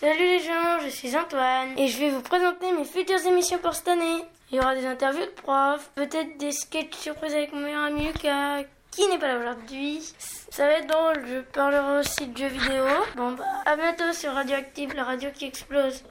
Salut les gens, je suis Antoine et je vais vous présenter mes futures émissions pour cette année. Il y aura des interviews de profs, peut-être des sketchs surprises avec mon meilleur ami Lucas, qui n'est pas là aujourd'hui. Ça va être drôle, je parlerai aussi de jeux vidéo. Bon bah, à bientôt sur Radioactive, la radio qui explose.